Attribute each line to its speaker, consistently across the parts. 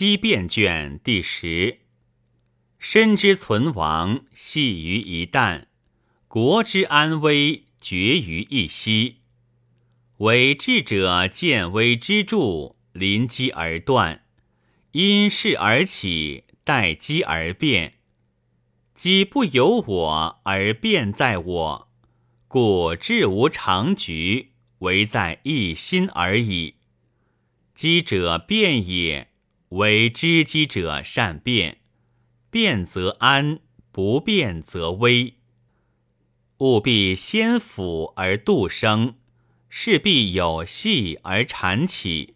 Speaker 1: 机变卷第十。身之存亡，系于一旦；国之安危，决于一息。为智者见微知著，临机而断，因势而起，待机而变。机不由我，而变在我，故志无常局，唯在一心而已。机者变也，为知机者善变。变则安，不变则危。务必先腐而度生，势必有细而缠起。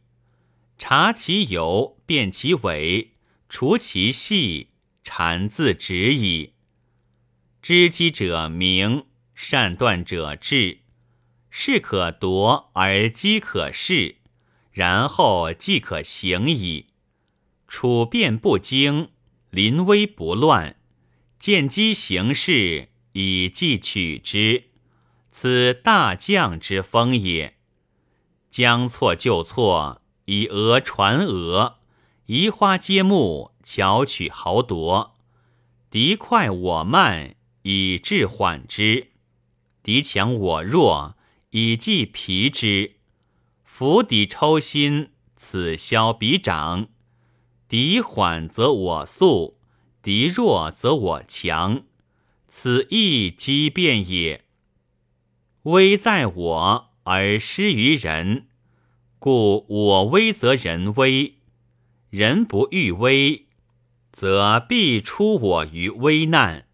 Speaker 1: 察其由，辨其伪，除其细，缠自止矣。知机者明，善断者智。势可夺而机可恃，然后即可行矣。处变不惊。临危不乱，见机行事，以计取之，此大将之风也。将错就错，以讹传讹，移花接木，巧取豪夺。敌快我慢，以制缓之；敌强我弱，以计疲之。釜底抽薪，此消彼长。敌缓则我速，敌弱则我强，此亦机变也。危在我而失于人，故我危则人危；人不欲危，则必出我于危难。